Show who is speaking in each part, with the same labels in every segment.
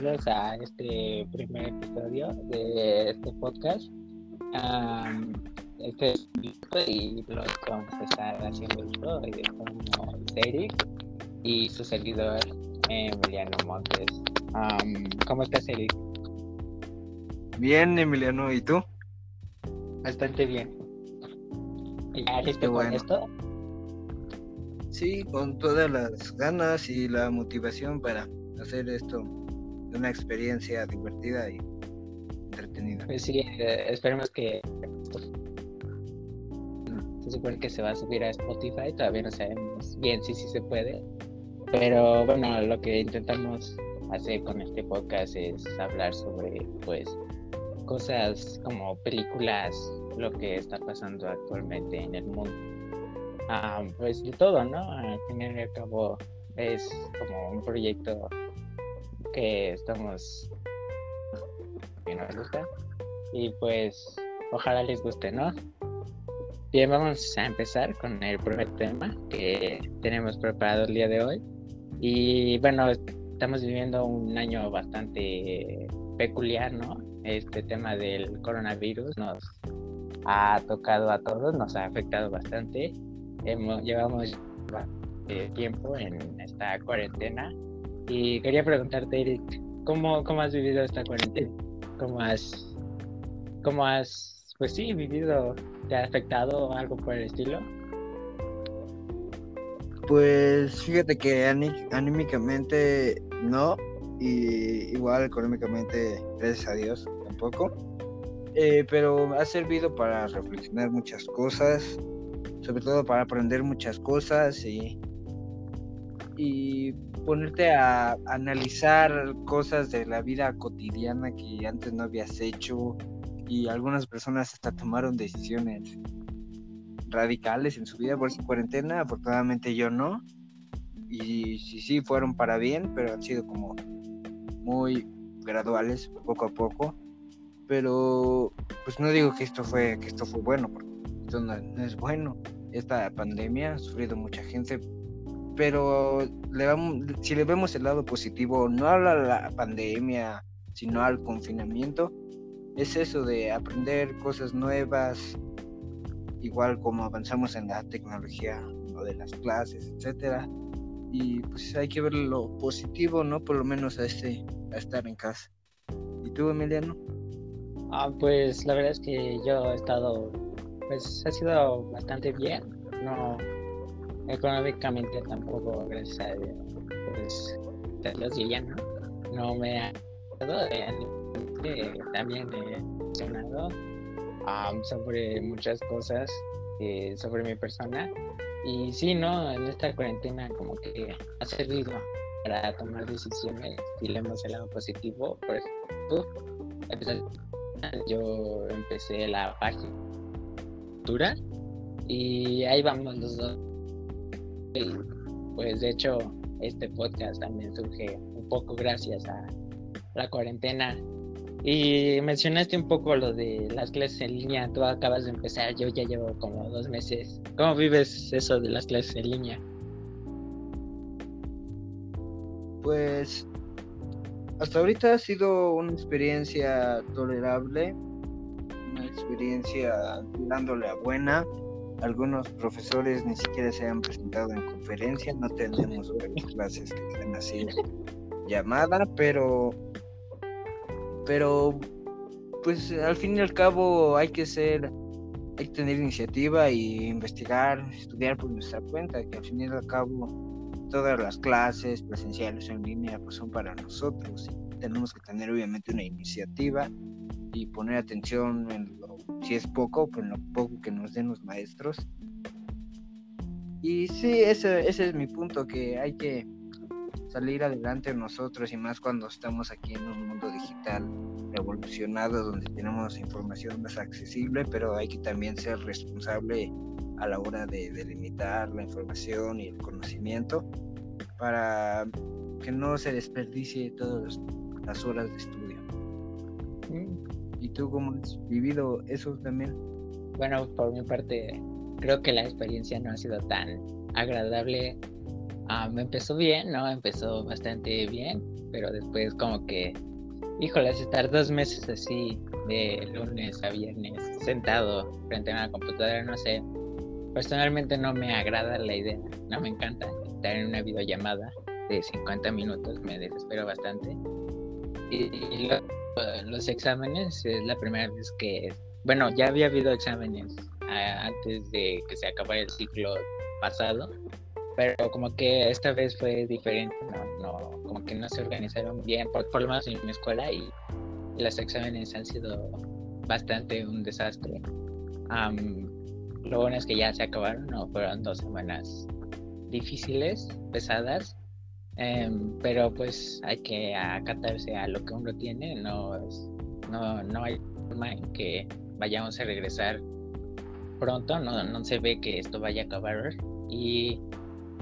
Speaker 1: bienvenidos a este primer episodio de este podcast. este es y los que vamos a estar haciendo hoy como Eric y su seguidor Emiliano Montes. ¿Cómo estás, Eric?
Speaker 2: Bien, Emiliano, ¿y tú?
Speaker 1: Bastante bien. ¿Ya listo con esto?
Speaker 2: Sí, con todas las ganas y la motivación para hacer esto una experiencia divertida y entretenida.
Speaker 1: Pues sí, eh, esperemos que se supone que se va a subir a Spotify, todavía no sabemos bien si sí se puede, pero bueno, lo que intentamos hacer con este podcast es hablar sobre pues cosas como películas, lo que está pasando actualmente en el mundo. Ah, pues de todo, ¿no? Al fin y cabo es como un proyecto que estamos que nos gusta y pues ojalá les guste, ¿no? Bien, vamos a empezar con el primer tema que tenemos preparado el día de hoy. Y bueno, estamos viviendo un año bastante peculiar, ¿no? Este tema del coronavirus nos ha tocado a todos, nos ha afectado bastante. Hemos, llevamos tiempo en esta cuarentena y quería preguntarte, Eric, ¿cómo, cómo has vivido esta cuarentena? ¿Cómo has, cómo has, pues sí, vivido? ¿Te ha afectado algo por el estilo?
Speaker 2: Pues fíjate que anímicamente no, y igual económicamente, gracias a Dios, tampoco. Eh, pero ha servido para reflexionar muchas cosas, sobre todo para aprender muchas cosas y, y ponerte a analizar cosas de la vida cotidiana que antes no habías hecho y algunas personas hasta tomaron decisiones radicales en su vida por esa cuarentena, afortunadamente yo no. Y sí, sí, fueron para bien, pero han sido como muy graduales, poco a poco. Pero pues no digo que esto fue, que esto fue bueno, porque esto no, no es bueno. Esta pandemia ha sufrido mucha gente, pero le vamos, si le vemos el lado positivo, no a la, pandemia, sino al confinamiento, es eso de aprender cosas nuevas, igual como avanzamos en la tecnología o de las clases, etcétera. Y pues hay que ver lo positivo, ¿no? Por lo menos a este, a estar en casa. ¿Y tú, Emiliano?
Speaker 1: Ah, pues la verdad es que yo he estado, pues ha sido bastante bien. No, económicamente tampoco, gracias a Dios, pues lo diría, ¿no? Me ha eh, también he mencionado sobre muchas cosas eh, sobre mi persona y sí, ¿no? En esta cuarentena como que ha servido para tomar decisiones y le hemos el positivo, por ejemplo, yo empecé la página y ahí vamos los dos y pues de hecho este podcast también surge un poco gracias a la cuarentena. Y mencionaste un poco lo de las clases en línea, tú acabas de empezar, yo ya llevo como dos meses. ¿Cómo vives eso de las clases en línea?
Speaker 2: Pues hasta ahorita ha sido una experiencia tolerable, una experiencia dándole a buena algunos profesores ni siquiera se han presentado en conferencia, no tenemos clases que estén así llamada, pero pero pues al fin y al cabo hay que ser hay que tener iniciativa y investigar, estudiar por nuestra cuenta, que al fin y al cabo todas las clases presenciales en línea pues son para nosotros y tenemos que tener obviamente una iniciativa y poner atención en lo, si es poco, pues en lo poco que nos den los maestros. Y sí, ese, ese es mi punto, que hay que salir adelante nosotros y más cuando estamos aquí en un mundo digital revolucionado donde tenemos información más accesible, pero hay que también ser responsable a la hora de delimitar la información y el conocimiento para que no se desperdicie todas las horas de estudio. ¿Y tú cómo has vivido eso también?
Speaker 1: Bueno, por mi parte, creo que la experiencia no ha sido tan agradable. ah, me empezó bien, ¿no? Empezó bastante bien, pero después como que, híjole, estar dos meses así, de lunes a viernes, sentado frente a una computadora, no sé, personalmente no me agrada la idea, no me encanta estar en una videollamada de 50 minutos, me desespero bastante. Y, los exámenes es la primera vez que, bueno, ya había habido exámenes antes de que se acabara el ciclo pasado, pero como que esta vez fue diferente, no, como que no se organizaron bien, por, lo menos en mi escuela y, los exámenes han sido bastante un desastre. lo bueno es que ya se acabaron, no fueron dos semanas difíciles, pesadas, em, pero pues hay que acatarse a lo que uno tiene, no, no, no hay forma en que vayamos a regresar pronto, no, no se ve que esto vaya a acabar y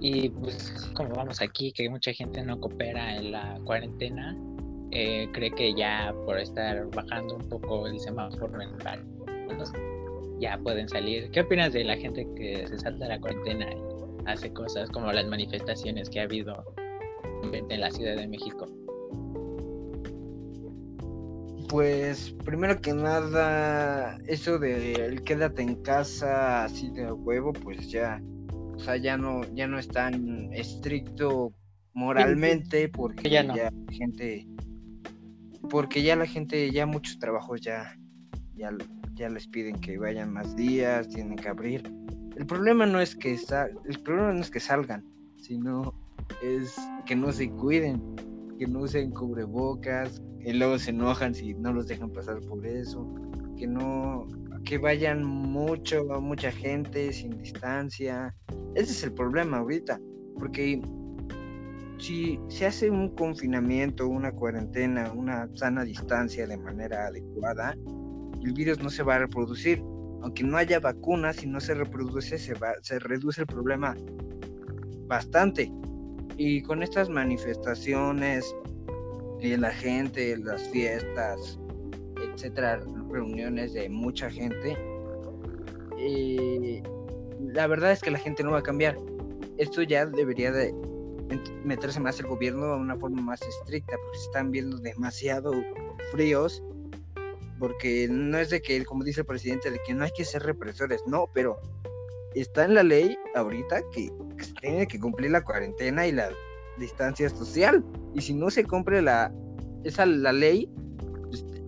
Speaker 1: y pues como vamos aquí, que mucha gente no coopera en la cuarentena, eh, cree que ya por estar bajando un poco el semáforo en ya pueden salir. ¿Qué opinas de la gente que se salta la cuarentena y hace cosas como las manifestaciones que ha habido en la Ciudad de México?
Speaker 2: Pues primero que nada, eso de el quédate en casa así de huevo, pues ya o sea, ya no, ya no es tan estricto moralmente porque ya, no. la gente, porque ya la gente, ya muchos trabajos ya, ya, ya les piden que vayan más días, tienen que abrir. El problema no es que el problema no es que salgan, sino es que no se cuiden, que no usen cubrebocas, y luego se enojan si no los dejan pasar por eso, que no, que vayan mucho, mucha gente sin distancia. Ese es el problema ahorita, porque si se hace un confinamiento, una cuarentena, una sana distancia de manera adecuada, el virus no se va a reproducir. Aunque no haya vacunas, y no se reproduce, se, va, se reduce el problema bastante. Y con estas manifestaciones, y la gente, las fiestas, etcétera, reuniones de mucha gente, eh, la verdad es que la gente no va a cambiar. Esto ya debería de meterse más el gobierno de una forma más estricta, porque se están viendo demasiado fríos, porque no es de que, como dice el presidente, de que no hay que ser represores, no, pero está en la ley ahorita que, se tiene que cumplir la cuarentena y la distancia social, y si no se cumple la, esa la ley,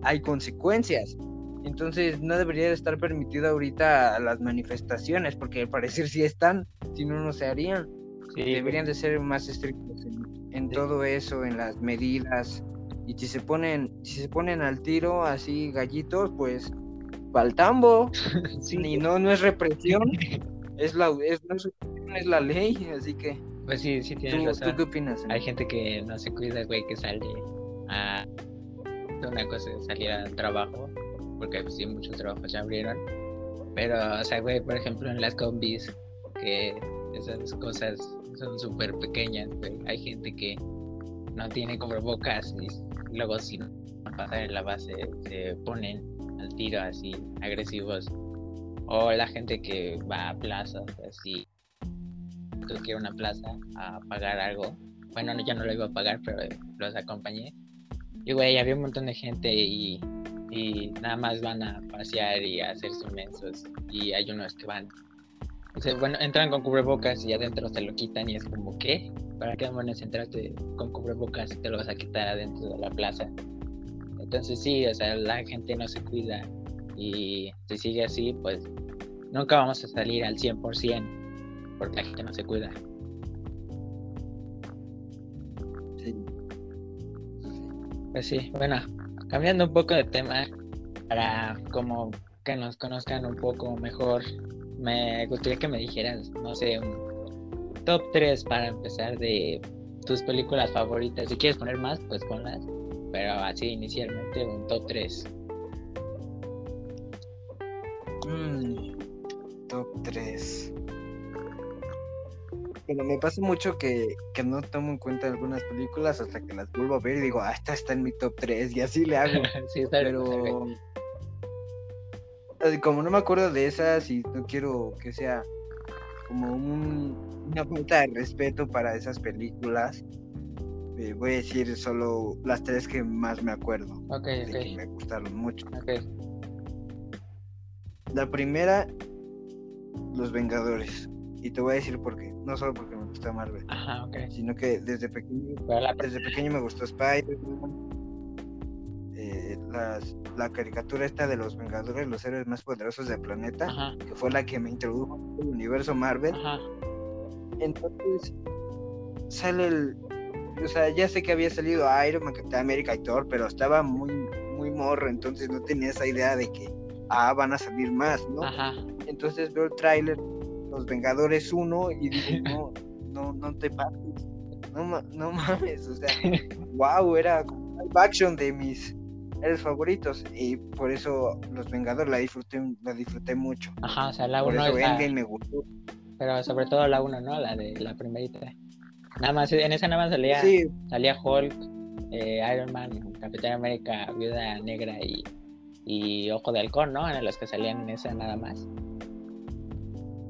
Speaker 2: hay consecuencias. Entonces no debería estar permitido ahorita las manifestaciones, porque al parecer sí están, si no, no se harían. Deberían de ser más estrictos en, todo eso, en las medidas. Y si se ponen, si se ponen al tiro así gallitos, pues faltambo. Y no, no es represión, es la, es, es, la ley, así que.
Speaker 1: Pues sí, sí tienes ¿Tú, qué opinas? Hay gente que no se cuida, güey, que sale a una cosa es salir al trabajo, porque pues, sí, muchos trabajos ya abrieron. Pero, o sea, güey, por ejemplo, en las combis, que esas cosas son súper pequeñas, güey. Hay gente que no tiene bocas y luego si no pasar en la base se ponen al tiro así agresivos. O la gente que va a plazas así, creo que una plaza a pagar algo. Bueno, ya no lo iba a pagar, pero los acompañé y güey, había un montón de gente y, nada más van a pasear y a hacerse inmensos. Y hay unos que van. bueno, entran con cubrebocas y adentro se lo quitan y es como, ¿qué? ¿Para qué demonios entraste con cubrebocas y te lo vas a quitar adentro de la plaza? Entonces sí, o sea, la gente no se cuida y si sigue así, pues nunca vamos a salir al 100% porque la gente no se cuida. Pues sí, bueno, cambiando un poco de tema, para como que nos conozcan un poco mejor, me gustaría que me dijeras, no sé, un top 3 para empezar de tus películas favoritas. Si quieres poner más, pues ponlas, pero así inicialmente un top 3.
Speaker 2: Mm, top 3. Pero me pasa mucho que, no tomo en cuenta algunas películas hasta que las vuelvo a ver y digo, ah, esta está en mi top 3 y así le hago. sí, pero como no me acuerdo de esas y no quiero que sea como un, una falta de respeto para esas películas. Eh, voy a decir solo las tres que más me acuerdo.
Speaker 1: Ok,
Speaker 2: de
Speaker 1: ok.
Speaker 2: que me gustaron mucho.
Speaker 1: Ok.
Speaker 2: La primera, Los Vengadores. Y te voy a decir por qué. No solo porque me gusta Marvel,
Speaker 1: Ajá, ok.
Speaker 2: sino que desde pequeño,
Speaker 1: la
Speaker 2: desde pequeño me gustó Spider-Man. eh, la caricatura esta de los Vengadores, los héroes más poderosos del planeta,
Speaker 1: Ajá,
Speaker 2: que fue la que me introdujo al universo Marvel.
Speaker 1: ajá.
Speaker 2: Entonces sale el. O sea, ya sé que había salido Iron Man, Capitán América y Thor, pero estaba muy, muy morro, entonces no tenía esa idea de que, ah, van a salir más, ¿no?
Speaker 1: Ajá.
Speaker 2: Entonces veo el tráiler, Los Vengadores 1, y digo, no, no, no te pases, no, no mames, o sea, wow, era como live action de mis héroes favoritos, y por eso Los Vengadores la disfruté, la disfruté mucho.
Speaker 1: Ajá, o sea, la
Speaker 2: Por
Speaker 1: 1
Speaker 2: eso
Speaker 1: es la...
Speaker 2: Me gustó.
Speaker 1: Pero sobre todo la 1, ¿no? La de la primerita. Nada más, en esa nada más salía,
Speaker 2: Sí,
Speaker 1: salía Hulk, eh, Iron Man, Capitán América, Viuda Negra y, y Ojo de Halcón, ¿no? En los que salían en esa nada más.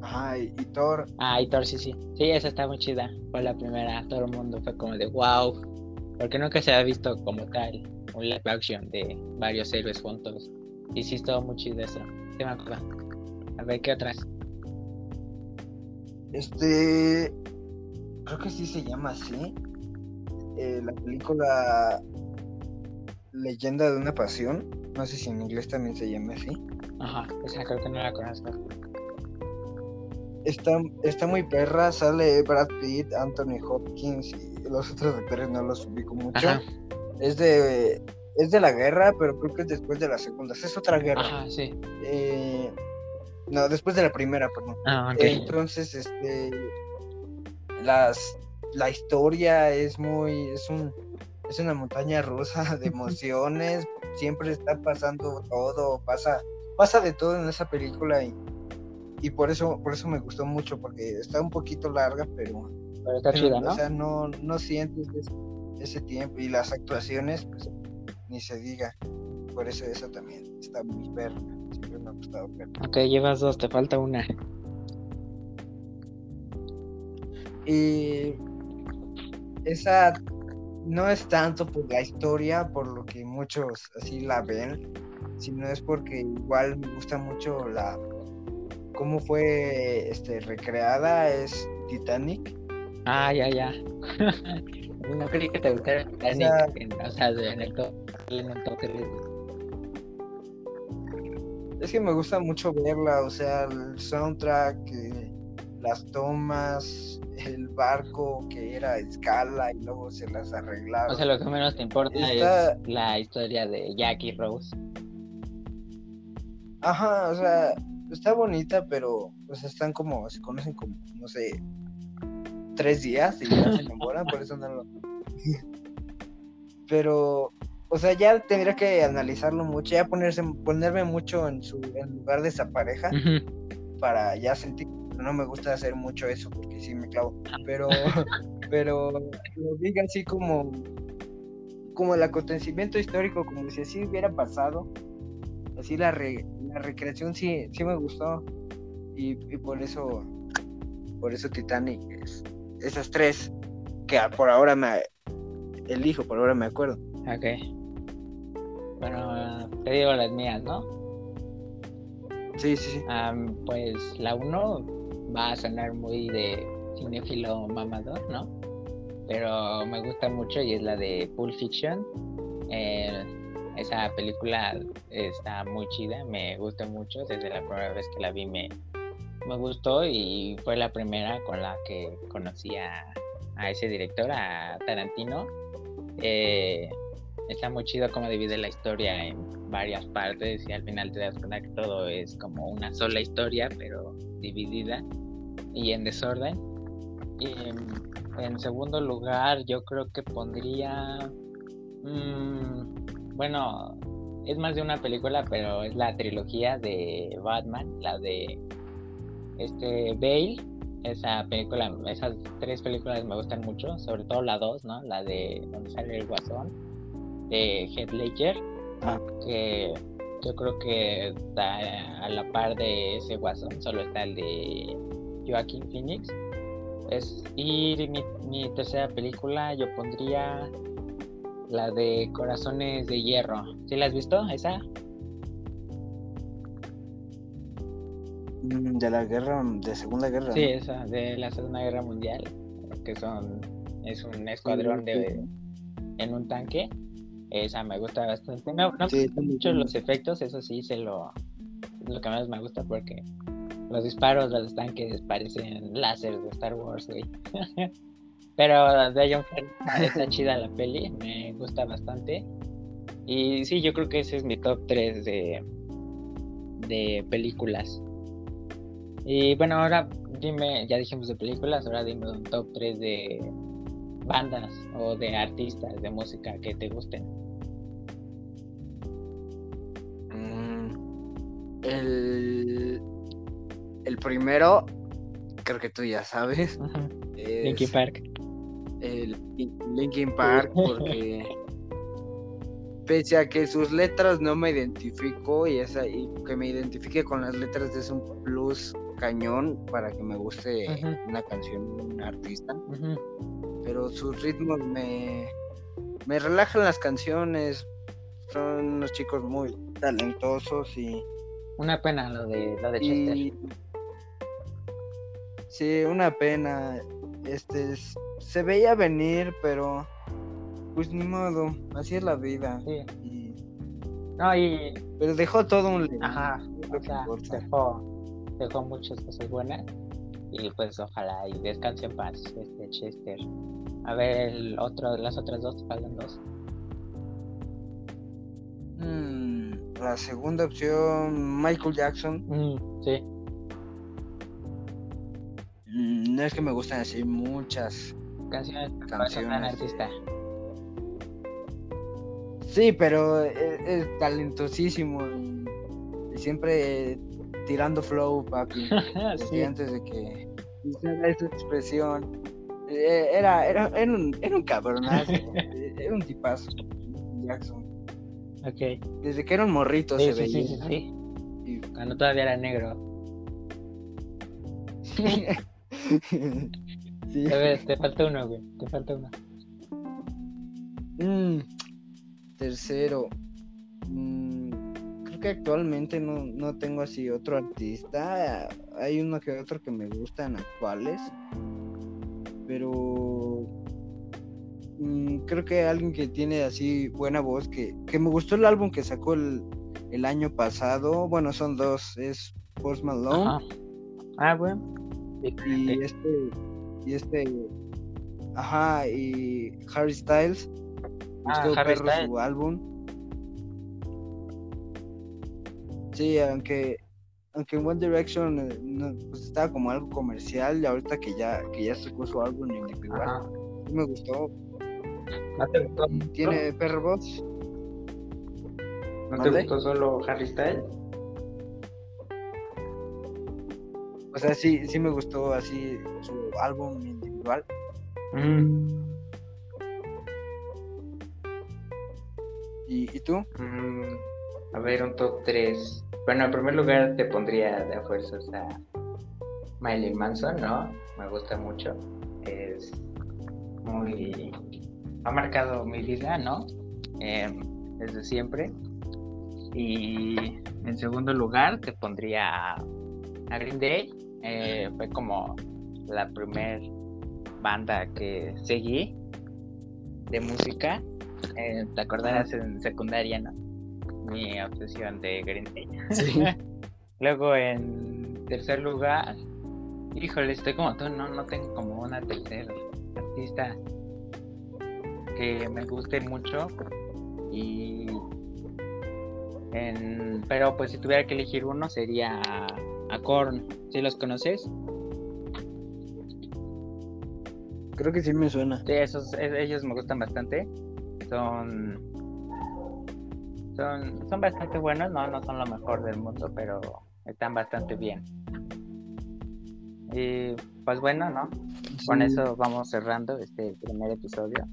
Speaker 2: Ajá, y, y Thor,
Speaker 1: Ah, y Thor, sí, sí. Sí, esa está muy chida. Fue la primera. Todo el mundo fue como de wow. Porque nunca se ha visto como tal un live action de varios héroes juntos. Y sí, estuvo muy chido eso. Sí, me acuerdo. A ver, ¿qué otras?
Speaker 2: Este, creo que sí se llama así. Eh, la película Leyenda de una Pasión. No sé si en inglés también se llama así.
Speaker 1: Ajá, esa creo que no la conozco.
Speaker 2: Está, está muy perra. Sale Brad Pitt, Anthony Hopkins y los otros actores no los ubico mucho.
Speaker 1: Ajá,
Speaker 2: Es de es de la guerra, pero creo que es después de la segunda. Es otra guerra.
Speaker 1: ajá, sí.
Speaker 2: Eh, no, después de la primera, perdón.
Speaker 1: Ah.
Speaker 2: Entonces, este, las, la historia es muy, es un, es una montaña rusa de emociones. Siempre está pasando todo, pasa, pasa de todo en esa película y, y por eso, por eso me gustó mucho porque está un poquito larga, pero,
Speaker 1: Pero está
Speaker 2: pero,
Speaker 1: chida, ¿no?
Speaker 2: o sea, no, no sientes ese, ese tiempo y las actuaciones, pues, ni se diga. Por eso eso también está muy perra. Siempre me ha gustado verla.
Speaker 1: Ok, llevas dos, te falta una.
Speaker 2: Y esa no es tanto por la historia, por lo que muchos así la ven, sino es porque igual me gusta mucho la cómo fue este recreada es Titanic.
Speaker 1: Ah, ya, ya. no creí que te gustara Titanic.
Speaker 2: sea-
Speaker 1: en- O sea, en el top. En el top.
Speaker 2: Es que me gusta mucho verla, o sea, el soundtrack, eh, las tomas, el barco que era a escala y luego se las arreglaron.
Speaker 1: O sea, lo que menos te importa
Speaker 2: Está-
Speaker 1: es la historia de Jack y Rose.
Speaker 2: Ajá, o sea, está bonita, pero pues están como, se conocen como, no sé, tres días y ya se enamoran, por eso no lo... Pero, o sea, ya tendría que analizarlo mucho, ya ponerse, ponerme mucho en su, en lugar de esa pareja para ya sentir, no me gusta hacer mucho eso porque sí me clavo, pero, pero lo diga así como, como el acontecimiento histórico, como si así hubiera pasado, así la, re- la recreación sí, sí me gustó y, y por eso, por eso Titanic es esas tres que por ahora me elijo, por ahora me acuerdo.
Speaker 1: Ok. Bueno, te digo las mías, ¿no?
Speaker 2: Sí, sí, sí.
Speaker 1: Am, pues la uno va a sonar muy de cinéfilo mamador, ¿no? Pero me gusta mucho y es la de Pulp Fiction. Eh, esa película está muy chida, me gusta mucho. Desde la primera vez que la vi me, me gustó y fue la primera con la que conocí a, a ese director, a Tarantino. Eh, está muy chido cómo divide la historia en varias partes y al final te das cuenta que todo es como una sola historia, pero dividida y en desorden. Y en, segundo lugar, yo creo que pondría. mm, bueno, es más de una película, pero es la trilogía de Batman, la de este Bale. Esa película, esas tres películas me gustan mucho, sobre todo la dos, ¿no? La de donde sale el guasón de Heath Ledger,
Speaker 2: Ah.
Speaker 1: que yo creo que está a la par de ese guasón, solo está el de Joaquín Phoenix. Es, y mi, mi tercera película yo pondría la de Corazones de Hierro. ¿Sí la has visto esa?
Speaker 2: Mm, De la guerra, de Segunda Guerra.
Speaker 1: Sí, esa, de la Segunda Guerra Mundial, que son, es un escuadrón de, en un tanque. Esa me gusta bastante. No, no
Speaker 2: Sí,
Speaker 1: me gustan mucho los efectos, eso sí, se lo, es lo que más me gusta porque los disparos de los tanques parecen láser de Star Wars, güey. Pero de John Ford está chida la peli, me gusta bastante. Y sí, yo creo que ese es mi top 3 de, de películas. Y bueno, ahora dime, ya dijimos de películas, ahora dime un top 3 de bandas o de artistas de música que te gusten.
Speaker 2: Mm, El, el primero, creo que tú ya sabes, es
Speaker 1: Linkin Park.
Speaker 2: El Linkin Park, porque pese a que sus letras no me identifico y, esa, y que me identifique con las letras es un plus cañón para que me guste una canción, un artista. Pero sus ritmos me, me relajan las canciones. Son unos chicos muy talentosos y,
Speaker 1: Una pena lo de lo de Chester.
Speaker 2: y sí, una pena. Este es- se veía venir, pero pues ni modo, así es la vida.
Speaker 1: Sí.
Speaker 2: Y-
Speaker 1: No, y
Speaker 2: pero dejó todo un
Speaker 1: ajá, o sea, dejó, dejó muchas cosas buenas. Y pues ojalá y descanse en paz este Chester. A ver, el otro, las otras dos, faltan dos.
Speaker 2: Mm, la segunda opción, Michael Jackson.
Speaker 1: Mm, sí,
Speaker 2: no es que me gustan así muchas
Speaker 1: canciones
Speaker 2: canciones.
Speaker 1: artista.
Speaker 2: Sí, pero es, es talentosísimo y, y siempre tirando flow, papi.
Speaker 1: Sí,
Speaker 2: antes de que hiciera esa expresión. Eh, Era, era, era, un, era un cabronazo. era un tipazo. Jackson.
Speaker 1: ok.
Speaker 2: Desde que era un morrito
Speaker 1: Sí,
Speaker 2: se
Speaker 1: sí, sí,
Speaker 2: veía.
Speaker 1: sí, sí.
Speaker 2: Y-
Speaker 1: Cuando todavía era negro.
Speaker 2: Sí.
Speaker 1: A ver, te falta uno, güey. Te falta uno.
Speaker 2: Mm, tercero. Mm, creo que actualmente no, no tengo así otro artista. Hay uno que otro que me gustan actuales. Pero mm, creo que alguien que tiene así buena voz, que, que me gustó el álbum que sacó el, el año pasado. Bueno, son dos. Es Post Malone
Speaker 1: Ajá. Ah, güey.
Speaker 2: Y este y este ajá y Harry Styles
Speaker 1: Ah, Harry
Speaker 2: perro
Speaker 1: Styles.
Speaker 2: su álbum sí aunque aunque en One Direction eh, no, pues estaba como algo comercial y ahorita que ya que ya sacó su álbum individual sí me gustó
Speaker 1: ¿No te gustó?
Speaker 2: tiene perro voz
Speaker 1: ¿No te gustó solo Harry Styles?
Speaker 2: O sea sí sí me gustó así su álbum individual y, y tú
Speaker 1: mm, a ver, un top 3. Bueno, en primer lugar te pondría de a fuerzas a Miley Manson, ¿no? Me gusta mucho. Es muy. Ha marcado mi vida, ¿no? Eh, desde siempre. Y en segundo lugar te pondría a Green Day. Eh, fue como la primer banda que seguí de música. Eh, ¿Te acordarás en secundaria, no? Mi obsesión de Green Day.
Speaker 2: sí
Speaker 1: Luego en tercer lugar, híjole, estoy como tú, no, no tengo como una tercer artista que me guste mucho. Y en, pero pues si tuviera que elegir uno sería Korn. ¿Sí los conoces?
Speaker 2: creo que sí me suena
Speaker 1: Sí, esos, e- ellos me gustan bastante. Son, son, son bastante buenos, no, no son lo mejor del mundo, pero están bastante bien. Y pues bueno, ¿no? Con eso vamos cerrando este primer episodio.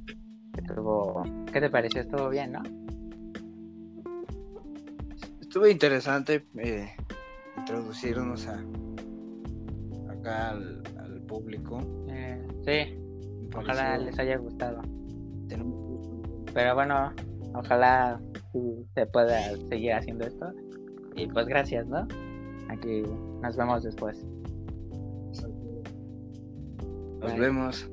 Speaker 1: Estuvo, ¿qué te pareció? Estuvo bien, ¿no?
Speaker 2: Estuvo interesante eh, introducirnos a, acá al, al público.
Speaker 1: Eh, sí, ojalá les haya gustado. Pero bueno, ojalá sí se pueda seguir haciendo esto. Y pues gracias, ¿no? Aquí nos vemos después.
Speaker 2: Nos
Speaker 1: Bye.
Speaker 2: vemos.